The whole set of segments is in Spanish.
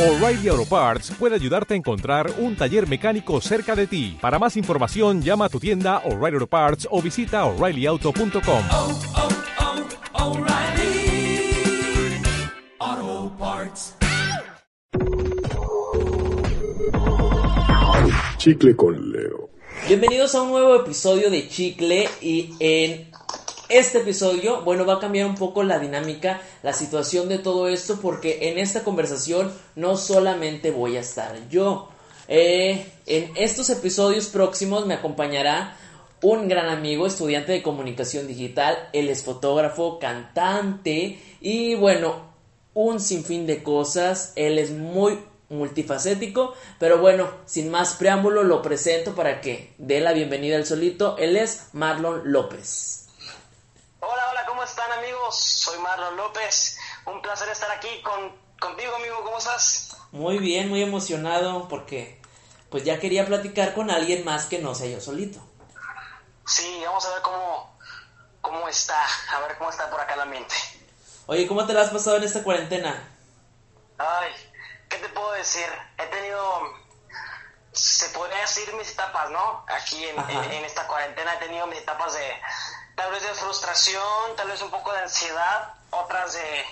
O'Reilly Auto Parts puede ayudarte a encontrar un taller mecánico cerca de ti. Para más información, llama a tu tienda O'Reilly Auto Parts o visita oreillyauto.com. oh, oh, Parts. Chicle con Leo. Bienvenidos a un nuevo episodio de Chicle y en este episodio, bueno, va a cambiar un poco la dinámica, la situación de todo esto porque en esta conversación no solamente voy a estar yo. Eh, en estos episodios próximos me acompañará un gran amigo, estudiante de comunicación digital, él es fotógrafo, cantante y bueno, un sinfín de cosas, él es muy multifacético, pero bueno, sin más preámbulo lo presento para que dé la bienvenida al solito, él es Marlon López. ¿Cómo están amigos? Soy Marlon López. Un placer estar aquí con, contigo, amigo. ¿Cómo estás? Muy bien, muy emocionado porque pues ya quería platicar con alguien más que no sea yo solito. Sí, vamos a ver cómo, cómo está. A ver cómo está por acá la mente. Oye, ¿cómo te la has pasado en esta cuarentena? Ay, ¿qué te puedo decir? He tenido, se podría decir mis etapas, ¿no? Aquí en, en- en esta cuarentena he tenido mis etapas de, tal vez de frustración, tal vez un poco de ansiedad, otras de,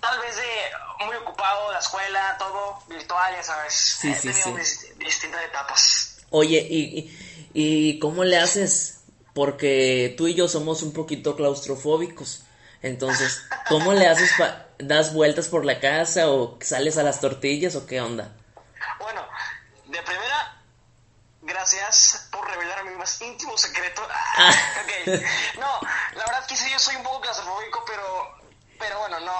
tal vez de muy ocupado, la escuela, todo virtual, ya sabes. Sí, he sí, tenido sí. distintas etapas. Oye, ¿y, y, cómo le haces? Porque tú y yo somos un poquito claustrofóbicos. Entonces, ¿cómo le haces? pa- ¿Das vueltas por la casa o sales a las tortillas o qué onda? Bueno, de primera, gracias por revelar mi más íntimo secreto. Ah. Ok. No, la verdad sí, yo soy un poco claustrofóbico, pero, pero bueno, no,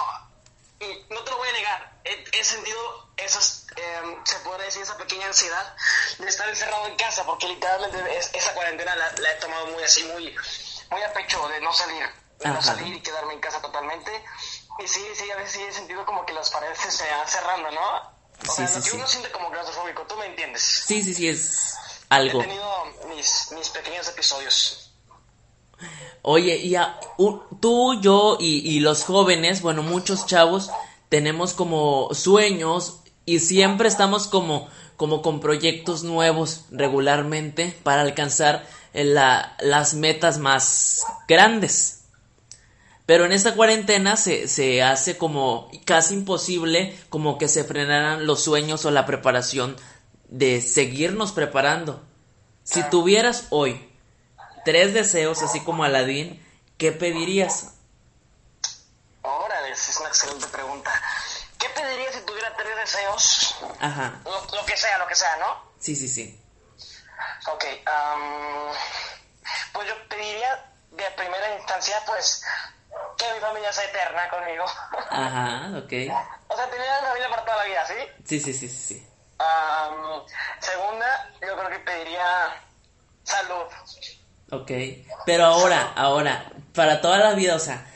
no te lo voy a negar. He, he sentido esas, eh, se podría decir, esa pequeña ansiedad de estar encerrado en casa, porque literalmente es- esa cuarentena la, la he tomado muy así, muy, muy a pecho de no salir, de no salir y quedarme en casa totalmente. Y sí, sí, a veces sí he sentido como que las paredes se van cerrando, ¿no? O Sí, sea, sí, lo que sí. uno siente como claustrofóbico, tú me entiendes. Sí, sí, sí, es He algo. tenido mis, mis pequeños episodios. Oye, y a- u- tú, yo y, y los jóvenes, bueno, muchos chavos, tenemos como sueños y siempre estamos como, como con proyectos nuevos regularmente para alcanzar eh, la- las metas más grandes. Pero en esta cuarentena se, se hace como casi imposible como que se frenaran los sueños o la preparación de seguirnos preparando. Si tuvieras hoy tres deseos, así como Aladín, ¿qué pedirías? Órale, es una excelente pregunta. ¿Qué pediría si tuviera tres deseos? Ajá, Lo, lo que sea, lo que sea, ¿no? sí, sí, sí. Ok, pues yo pediría de primera instancia, pues, que mi familia sea eterna conmigo. Ajá, ok. o sea, tener una familia para toda la vida, ¿sí? Sí, sí, sí, sí, sí. Segunda, yo creo que pediría salud. Ok. Pero ahora, ahora, para toda la vida, o sea,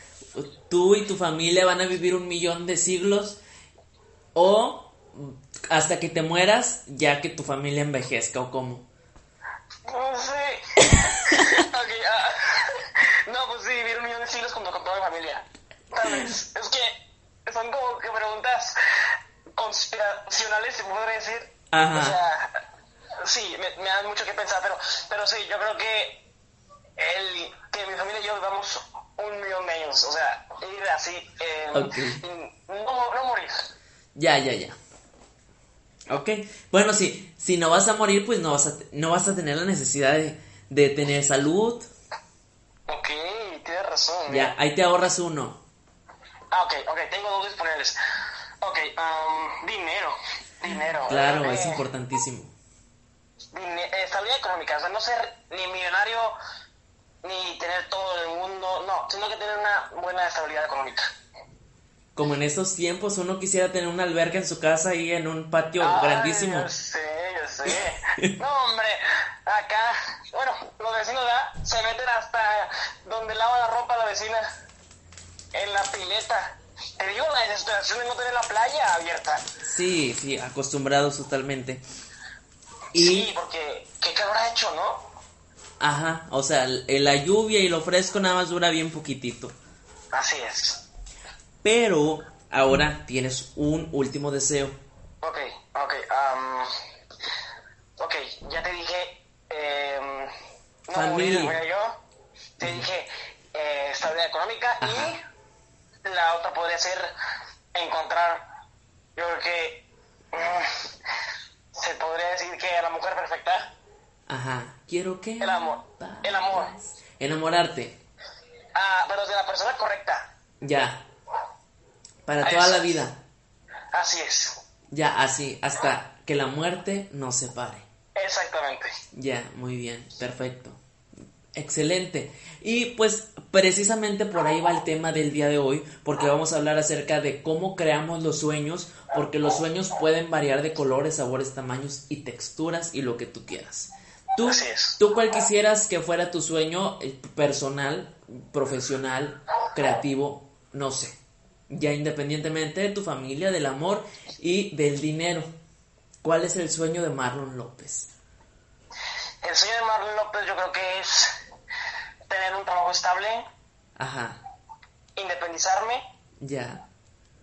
tú y tu familia van a vivir un millón de siglos o hasta que te mueras ya que tu familia envejezca o cómo. No sé. Ok, ah, no, pues sí, vivir un millón de siglos junto con toda mi familia. Tal vez. Es que son como que preguntas conspiracionales, se podría decir. Ajá. O sea, sí, me, me dan mucho que pensar, pero, pero sí, yo creo que el que mi familia y yo vivamos un millón de años, o sea, ir así, eh, Ok. y no, no morir. Ya, ya, ya. Ok. Bueno, sí, si no vas a morir, pues no vas a, no vas a tener la necesidad de, de tener salud. Ok, tienes razón. Ya, ahí te ahorras uno. Ah, ok, ok, tengo dos disponibles. Ok, um, dinero. Dinero. Claro, Eh, es importantísimo. dine- eh, estabilidad económica, o sea, no ser ni millonario ni tener todo el mundo, no, sino que tener una buena estabilidad económica. Como en estos tiempos uno quisiera tener una alberca en su casa y en un patio Ay, grandísimo. Yo sé, yo sé. No, hombre, acá, bueno, los vecinos ¿verdad? se meten hasta donde lava la ropa la vecina, en la pileta. Te digo la desesperación de no tener la playa abierta. Sí, sí, acostumbrados totalmente. Y, Sí, porque qué calor ha hecho, ¿no? ajá, o sea, la lluvia y lo fresco nada más dura bien poquitito. Así es. Pero ahora tienes un último deseo. Ok, ok. am, ok, ya te dije. em, no Familia. morir, morir yo. Te dije eh, estabilidad económica Ajá. y la otra podría ser encontrar. Yo creo que. mm, se podría decir que la mujer perfecta. Ajá, quiero que... El amor, el amor. Enamorarte, Ah, pero de la persona correcta. ya. Para toda la vida. Así es. Ya, así, hasta que la muerte nos separe. Exactamente. Ya, muy bien, perfecto. Excelente. Y pues precisamente por ahí va el tema del día de hoy, porque vamos a hablar acerca de cómo creamos los sueños, porque los sueños pueden variar de colores, sabores, tamaños y texturas y lo que tú quieras. ¿Tú, Así es. ¿Tú cuál quisieras que fuera tu sueño eh, personal, profesional, creativo? No sé. Ya independientemente de tu familia, del amor y del dinero. ¿Cuál es el sueño de Marlon López? El sueño de Marlon López yo creo que es tener un trabajo estable, Ajá, independizarme ya,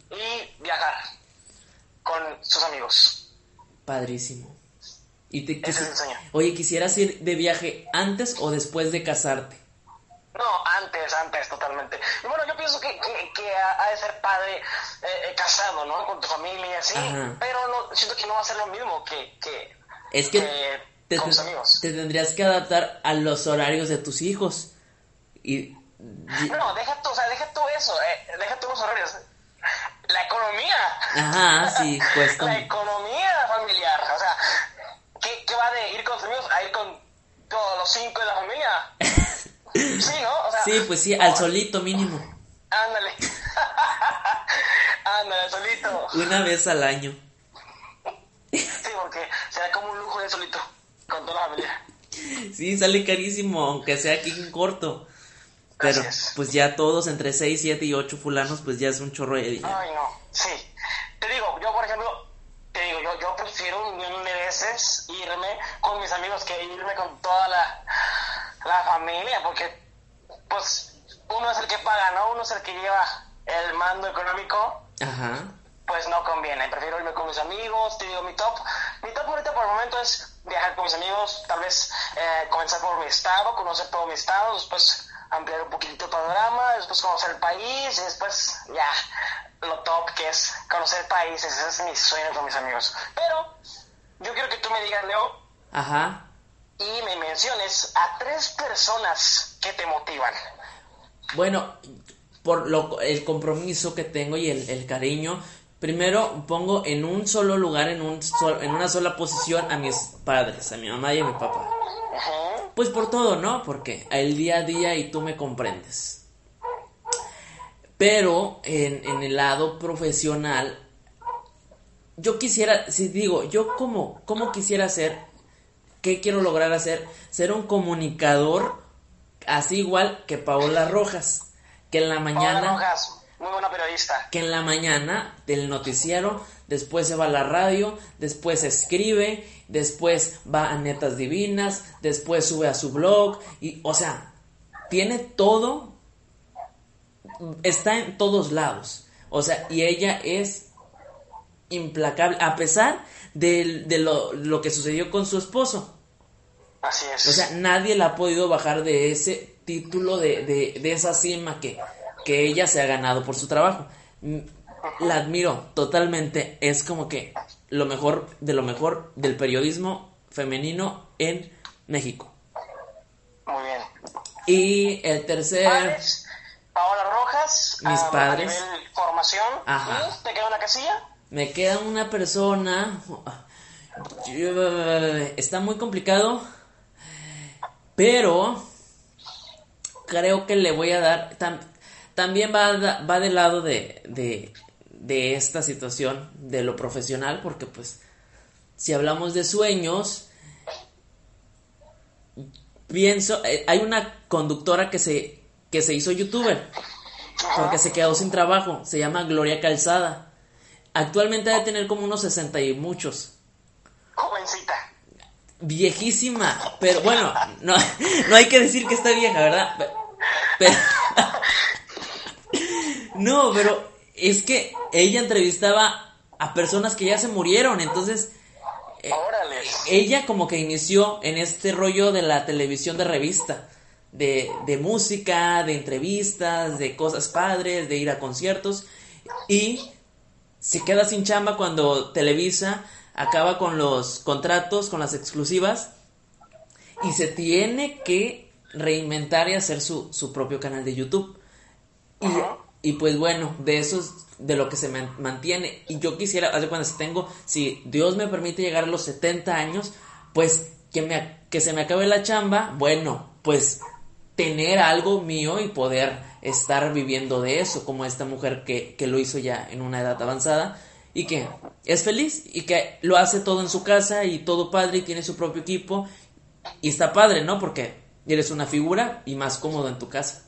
y viajar con sus amigos. padrísimo. Y te Ese es quisi- el sueño. Oye, ¿quisieras ir de viaje antes o después de casarte? No, antes, antes, totalmente. Y bueno, yo pienso que, que, que ha, de ser padre eh, eh, casado, ¿no? Con tu familia y así. Ajá. Pero no, siento que no va a ser lo mismo que, que, Es que que te, con tus te- amigos. te tendrías que adaptar a los horarios de tus hijos. Y, No, deja tú, o sea, deja tú eso, eh, deja tú los horarios. La economía. Ajá, sí, cuesta. La economía familiar. O sea, ¿qué, qué va de ir con tus amigos a ir con todos los cinco de la familia? Sí, ¿no? O sea, Sí, pues sí, al solito mínimo. Ándale. Ándale, solito. Una vez al año. Sí, porque será como un lujo de solito con toda la familia. Sí, sale carísimo, aunque sea aquí en corto. Pero pues ya todos entre 6, 7 y 8 fulanos, pues ya es un chorro de dinero. Ay, no. Sí. Te digo, yo, por ejemplo, te digo, yo, yo prefiero un millón de veces irme con mis amigos que irme con toda la, la familia, porque, pues, uno es el que paga, ¿no? Uno es el que lleva el mando económico. Ajá. pues no conviene. Prefiero irme con mis amigos. Te digo, mi top, mi top ahorita por el momento es viajar con mis amigos. Tal vez eh, comenzar por mi estado, conocer todo mi estado, después ampliar un poquitito el panorama, después conocer el país y después ya lo top que es conocer países. Ese es mi sueño con mis amigos. Pero yo quiero que tú me digas, Leo, Ajá. y me menciones a tres personas que te motivan. Bueno, por lo, el compromiso que tengo y el, el cariño, primero pongo en un solo lugar, en, un sol- en una sola posición a mis padres, a mi mamá y a mi papá. Pues por todo, ¿no? Porque el día a día y tú me comprendes. Pero en, en el lado profesional, yo quisiera, si digo, yo como, como quisiera ser, ¿qué quiero lograr hacer? Ser un comunicador así igual que Paola Rojas, que en la Paola mañana Rojas, muy buena periodista. que en la mañana del noticiero, después se va a la radio, después escribe, después va a Netas Divinas, después sube a su blog, y, o sea, tiene todo, está en todos lados, o sea, y ella es implacable, a pesar de, de lo, lo que sucedió con su esposo. Así es. O sea, nadie la ha podido bajar de ese título, de, de, de esa cima que, que ella se ha ganado por su trabajo. La admiro totalmente. Es como que lo mejor de lo mejor del periodismo femenino en México. muy bien. Y el tercer... Padres, Paola Rojas, Mis a, padres. a nivel formación. Ajá. ¿Y te queda una casilla? Me queda una persona... Está muy complicado. Pero... Creo que le voy a dar... tam- también va, va del lado de, de, de esta situación, de lo profesional, porque pues... Si hablamos de sueños... Pienso... eh, hay una conductora que se, que se hizo youtuber. Porque se quedó sin trabajo. Se llama Gloria Calzada. Actualmente debe tener como unos 60 y muchos. Jovencita. Viejísima. Pero bueno, no, no hay que decir que está vieja, ¿verdad? Pe- Pero, no, pero es que ella entrevistaba a personas que ya se murieron, entonces eh, ella como que inició en este rollo de la televisión de revista, de, de música, de entrevistas, de cosas padres, de ir a conciertos, y se queda sin chamba cuando Televisa acaba con los contratos, con las exclusivas, y se tiene que reinventar y hacer su, su propio canal de YouTube. Y, y pues bueno, de eso es de lo que se man- mantiene. Y yo quisiera, hace cuando si tengo, si Dios me permite llegar a los 70 años, pues que, me, que se me acabe la chamba, bueno, pues tener algo mío y poder estar viviendo de eso, como esta mujer que, que lo hizo ya en una edad avanzada y que es feliz y que lo hace todo en su casa y todo padre y tiene su propio equipo y está padre, ¿no? Porque eres una figura y más cómodo en tu casa.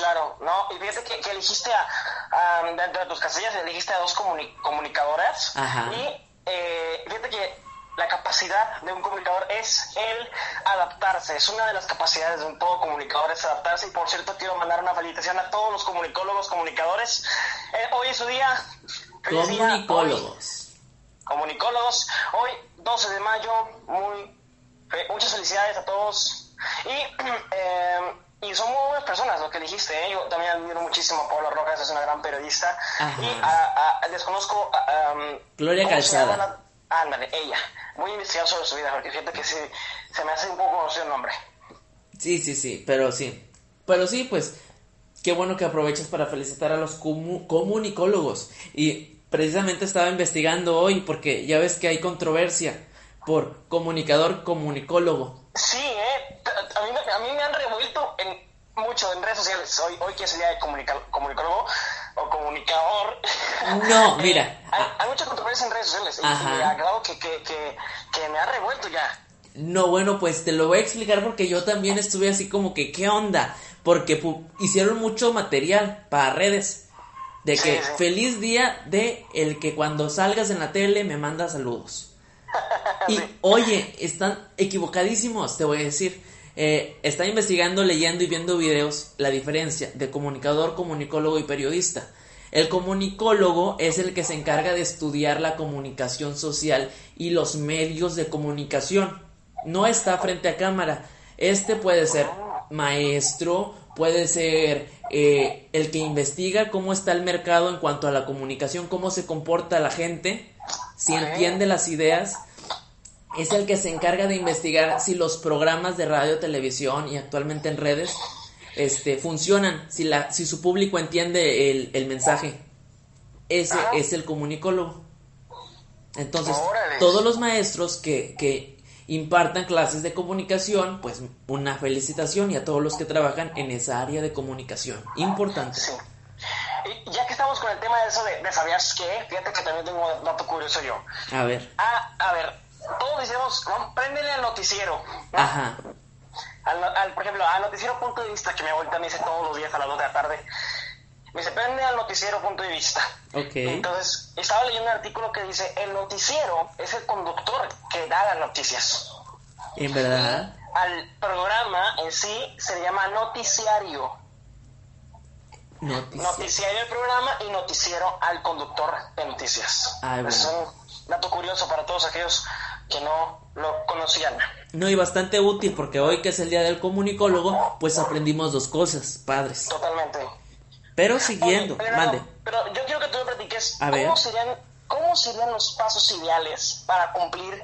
Claro, no, y fíjate que, que elegiste a, a- dentro de tus casillas, elegiste a dos comuni- comunicadoras. Ajá. Y eh, fíjate que la capacidad de un comunicador es el adaptarse. Es una de las capacidades de un todo comunicador, es adaptarse. Y por cierto, quiero mandar una felicitación a todos los comunicólogos, comunicadores. Eh, hoy es su día. Hoy- Comunicólogos. comunicólogos. Hoy, 12 de mayo, muy, muchas felicidades a todos. Y, eh, y son muy buenas personas, lo que dijiste. ¿eh? Yo también admiro muchísimo a Paula Rojas, es una gran periodista. Ajá. Y a- a- desconozco. a- um, Gloria ¿cómo se Calzada. Ándale, ella. Voy a investigar sobre su vida, porque fíjate que sí, se me hace un poco conocido el nombre. Sí, sí, sí, pero sí. Pero sí, pues, qué bueno que aprovechas para felicitar a los comu- comunicólogos. Y precisamente estaba investigando hoy porque ya ves que hay controversia por comunicador, comunicólogo. Sí, ¿eh? A mí, me- a mí me han revuelto en mucho en redes sociales. Hoy, hoy que es el día de comunicólogo o comunicador. No, Eh, mira. hay, hay mucha controversia en redes sociales. Ajá. Y, que, que, que, que me ha revuelto ya. No, bueno, pues te lo voy a explicar porque yo también estuve así como que, ¿qué onda? Porque pu- hicieron mucho material para redes. De que sí. feliz día de el que cuando salgas en la tele me manda saludos. Y oye, están equivocadísimos, te voy a decir. Eh, está investigando, leyendo y viendo videos la diferencia de comunicador, comunicólogo y periodista. El comunicólogo es el que se encarga de estudiar la comunicación social y los medios de comunicación. No está frente a cámara. Este puede ser maestro, puede ser eh, el que investiga cómo está el mercado en cuanto a la comunicación, cómo se comporta la gente, si entiende las ideas es el que se encarga de investigar si los programas de radio, televisión y actualmente en redes este, funcionan, si, la, si su público entiende el, el mensaje. Ese Ajá. es el comunicólogo. Entonces, Órale. todos los maestros que, que impartan clases de comunicación, pues una felicitación y a todos los que trabajan en esa área de comunicación. Importante. Sí. Y ya que estamos con el tema de eso de, de sabías qué, fíjate que también tengo un dato curioso yo. A ver. Ah, a ver, todos decimos, no, préndele al noticiero. ¿no? Ajá. Al, al- por ejemplo, al noticiero punto de vista que mi abuelita me dice todos los días a las 2 de la tarde. Me dice, prende al noticiero punto de vista. Ok. Entonces, estaba leyendo un artículo que dice, el noticiero es el conductor que da las noticias. En verdad. Al programa en sí se le llama noticiario. Noticia. Noticiario el programa y noticiero al conductor de noticias. Ay, Es bueno. un dato curioso para todos aquellos que no lo conocían. No, y bastante útil porque hoy que es el día del comunicólogo, pues aprendimos dos cosas, padres. Totalmente. Pero siguiendo, Oye, Leonardo, mande. Pero yo quiero que tú me platiques A ver. ¿cómo serían, cómo serían los pasos ideales para cumplir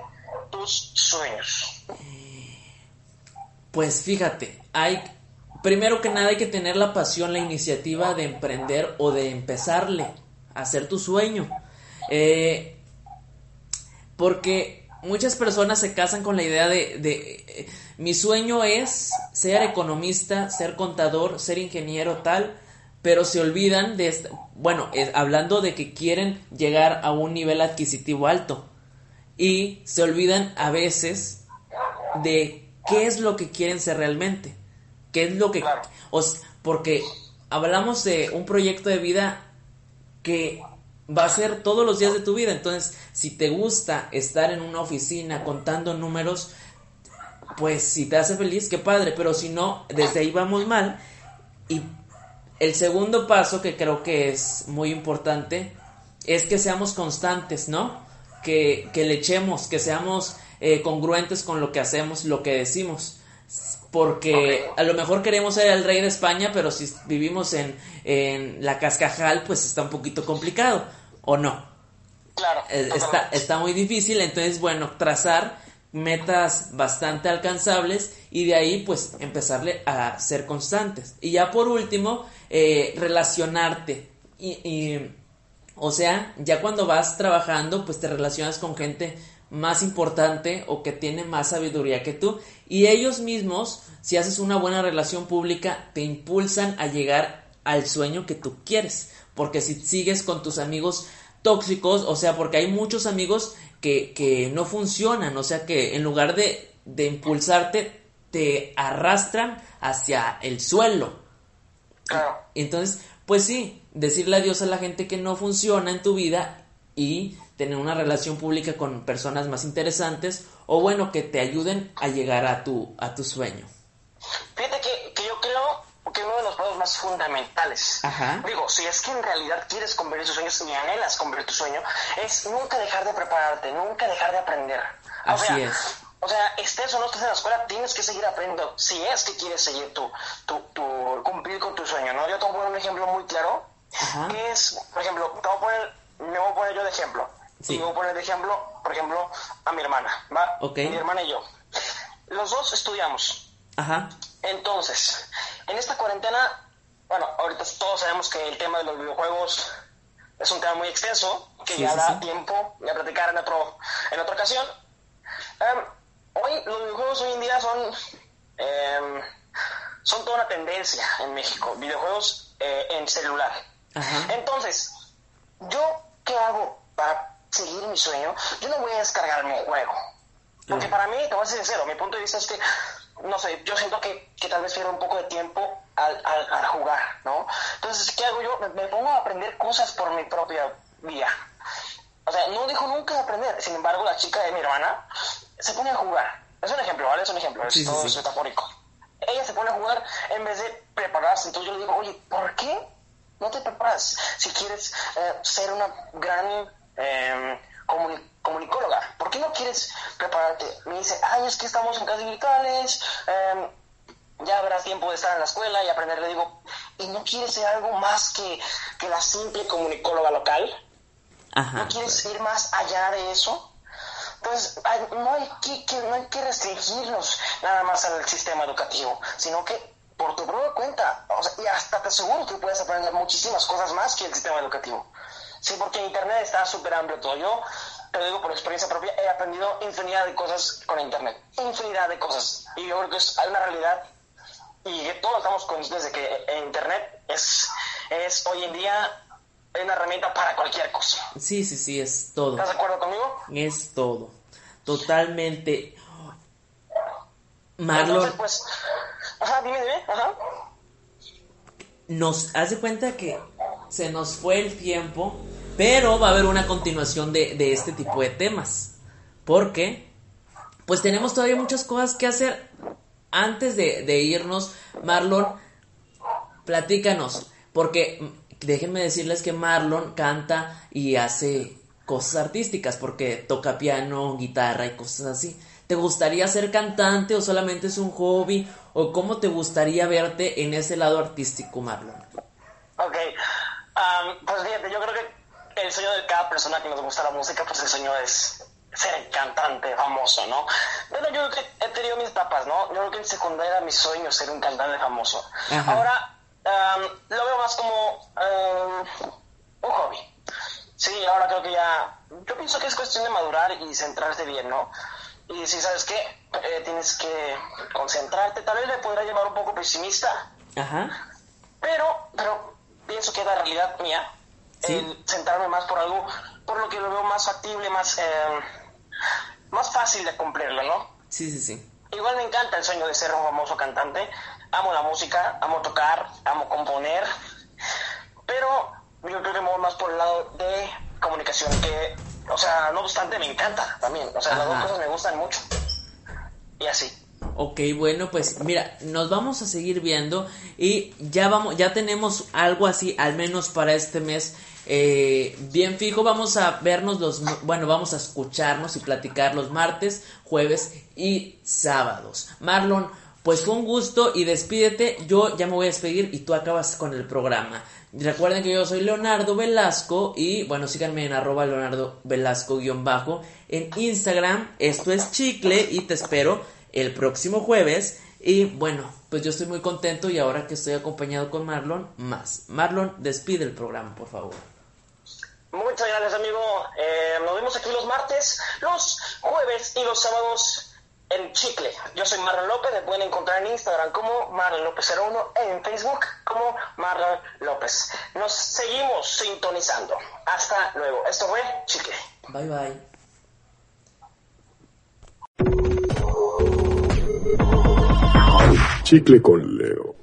tus sueños. Pues fíjate, hay primero que nada hay que tener la pasión, la iniciativa de emprender o de empezarle a hacer tu sueño. Eh, porque muchas personas se casan con la idea de, de, eh, mi sueño es ser economista, ser contador, ser ingeniero tal, pero se olvidan de esta- bueno, eh, hablando de que quieren llegar a un nivel adquisitivo alto y se olvidan a veces de qué es lo que quieren ser realmente, qué es lo que, Claro. o s- porque hablamos de un proyecto de vida que va a ser todos los días de tu vida, entonces si te gusta estar en una oficina contando números, pues si te hace feliz, qué padre, pero si no, desde ahí vamos mal. Y el segundo paso que creo que es muy importante es que seamos constantes, ¿no? Que, que le echemos, que seamos eh, congruentes con lo que hacemos, lo que decimos. Porque a lo mejor queremos ser el rey de España, pero si vivimos en, en la cascajal, pues está un poquito complicado, ¿o no? Claro. Eh, está, está muy difícil, entonces, bueno, trazar metas bastante alcanzables y de ahí, pues, empezarle a ser constantes. Y ya por último, eh, relacionarte. Y, y, o sea, ya cuando vas trabajando, pues te relacionas con gente más importante o que tiene más sabiduría que tú. Y ellos mismos, si haces una buena relación pública, te impulsan a llegar al sueño que tú quieres. Porque si sigues con tus amigos tóxicos, o sea, porque hay muchos amigos que, que no funcionan, o sea, que en lugar de, de impulsarte, te arrastran hacia el suelo. Claro. Entonces, pues sí, decirle adiós a la gente que no funciona en tu vida y tener una relación pública con personas más interesantes o bueno, que te ayuden a llegar a tu, a tu sueño. Fíjate fundamentales, Ajá. digo, si es que en realidad quieres convertir tus sueños y anhelas convertir tu sueño, es nunca dejar de prepararte, nunca dejar de aprender. O Así sea, es. O sea, estés o no estés en la escuela, tienes que seguir aprendiendo si es que quieres seguir tu, tu, tu cumplir con tu sueño, ¿no? Yo te voy a poner un ejemplo muy claro, Ajá. que es, por ejemplo, te voy a poner, me voy a poner yo de ejemplo. Sí. Y voy a poner de ejemplo, por ejemplo, a mi hermana, ¿va? Ok. Mi hermana y yo. Los dos estudiamos. Ajá. Entonces, en esta cuarentena, bueno, ahorita todos sabemos que el tema de los videojuegos es un tema muy extenso, que Sí, ya sí, da sí. tiempo de platicar en, otro, en otra ocasión. Em, hoy, los videojuegos hoy en día son, em, son toda una tendencia en México, videojuegos eh, en celular. Ajá. Entonces, ¿yo qué hago para seguir mi sueño? Yo no voy a descargarme un juego. Porque para mí, te voy a ser sincero, mi punto de vista es que, no sé, yo siento que, que tal vez pierdo un poco de tiempo al, al, al jugar, ¿no? Entonces, ¿qué hago yo? Me, me pongo a aprender cosas por mi propia vía. O sea, no dejo nunca de aprender. Sin embargo, la chica de mi hermana se pone a jugar. Es un ejemplo, ¿vale? Es un ejemplo, es Sí, todo sí. metafórico. Ella se pone a jugar en vez de prepararse. Entonces yo le digo, oye, ¿por qué no te preparas si quieres eh, ser una gran eh, comuni- comunicóloga? ¿Por qué no quieres prepararte? Me dice, ay, es que estamos en clases virtuales, eh, ya habrás tiempo de estar en la escuela y aprender. Le digo, ¿y no quieres ser algo más que, que la simple comunicóloga local? Ajá. ¿No quieres ir más allá de eso? Entonces, hay- no, hay que, que- no hay que restringirnos nada más al sistema educativo, sino que por tu propia cuenta, o sea, y hasta te aseguro que puedes aprender muchísimas cosas más que el sistema educativo. Sí, porque Internet está súper amplio todo. Yo, te lo digo por experiencia propia, he aprendido infinidad de cosas con Internet. Infinidad de cosas. Y yo creo que es, una realidad y todos estamos conscientes de que eh, Internet es, es hoy en día una herramienta para cualquier cosa. Sí, sí, sí, es todo. ¿Estás de acuerdo conmigo? Es todo. Totalmente. Entonces, Marlon, pues, ajá, dime, dime, ajá. nos hace cuenta que se nos fue el tiempo, pero va a haber una continuación de, de este tipo de temas. Porque, pues tenemos todavía muchas cosas que hacer. Antes de, de irnos, Marlon, platícanos. Porque déjenme decirles que Marlon canta y hace cosas artísticas, porque toca piano, guitarra y cosas así. ¿Te gustaría ser cantante o solamente es un hobby? ¿O cómo te gustaría verte en ese lado artístico, Marlon? Ok, Am, pues fíjate, yo creo que el sueño de cada persona que nos gusta la música, pues el sueño es ser cantante famoso, ¿no? Bueno, yo creo que he tenido mis etapas, ¿no? Yo creo que en secundaria era mi sueño ser un cantante famoso. Ajá. Ahora, am, lo veo más como am, un hobby. Sí, ahora creo que ya, yo pienso que es cuestión de madurar y centrarte bien, ¿no? Y si sabes qué, Eh, tienes que concentrarte, tal vez le podrá llevar un poco pesimista, Ajá. pero, pero pienso que es la realidad mía. Sí. El centrarme más por algo, por lo que lo veo más factible, más, eh, más fácil de cumplirlo, ¿no? Sí, sí, sí. Igual me encanta el sueño de ser un famoso cantante. Amo la música, amo tocar, amo componer. Pero yo creo que me voy más por el lado de comunicación, que, o sea, no obstante, me encanta también. O sea, las dos cosas me gustan mucho. Y así. Ok, bueno, pues mira, nos vamos a seguir viendo y ya vamos, ya tenemos algo así, al menos para este mes. eh, bien fijo, vamos a vernos los, bueno, vamos a escucharnos y platicar los martes, jueves y sábados. Marlon, pues fue un gusto y despídete. Yo ya me voy a despedir y tú acabas con el programa. Recuerden que yo soy Leonardo Velasco y bueno, síganme en arroba Leonardo Velasco guion bajo en Instagram. Esto es Chicle y te espero el próximo jueves. Y bueno, pues yo estoy muy contento y ahora que estoy acompañado con Marlon, más. Marlon, despide el programa, por favor. Muchas gracias, amigo. Eh, nos vemos aquí los martes, los jueves y los sábados en Chicle. Yo soy Marlon López, me pueden encontrar en Instagram como Marlon López 01, en Facebook como Marlon López. Nos seguimos sintonizando. Hasta luego. Esto fue Chicle. Bye bye. Chicle con Leo.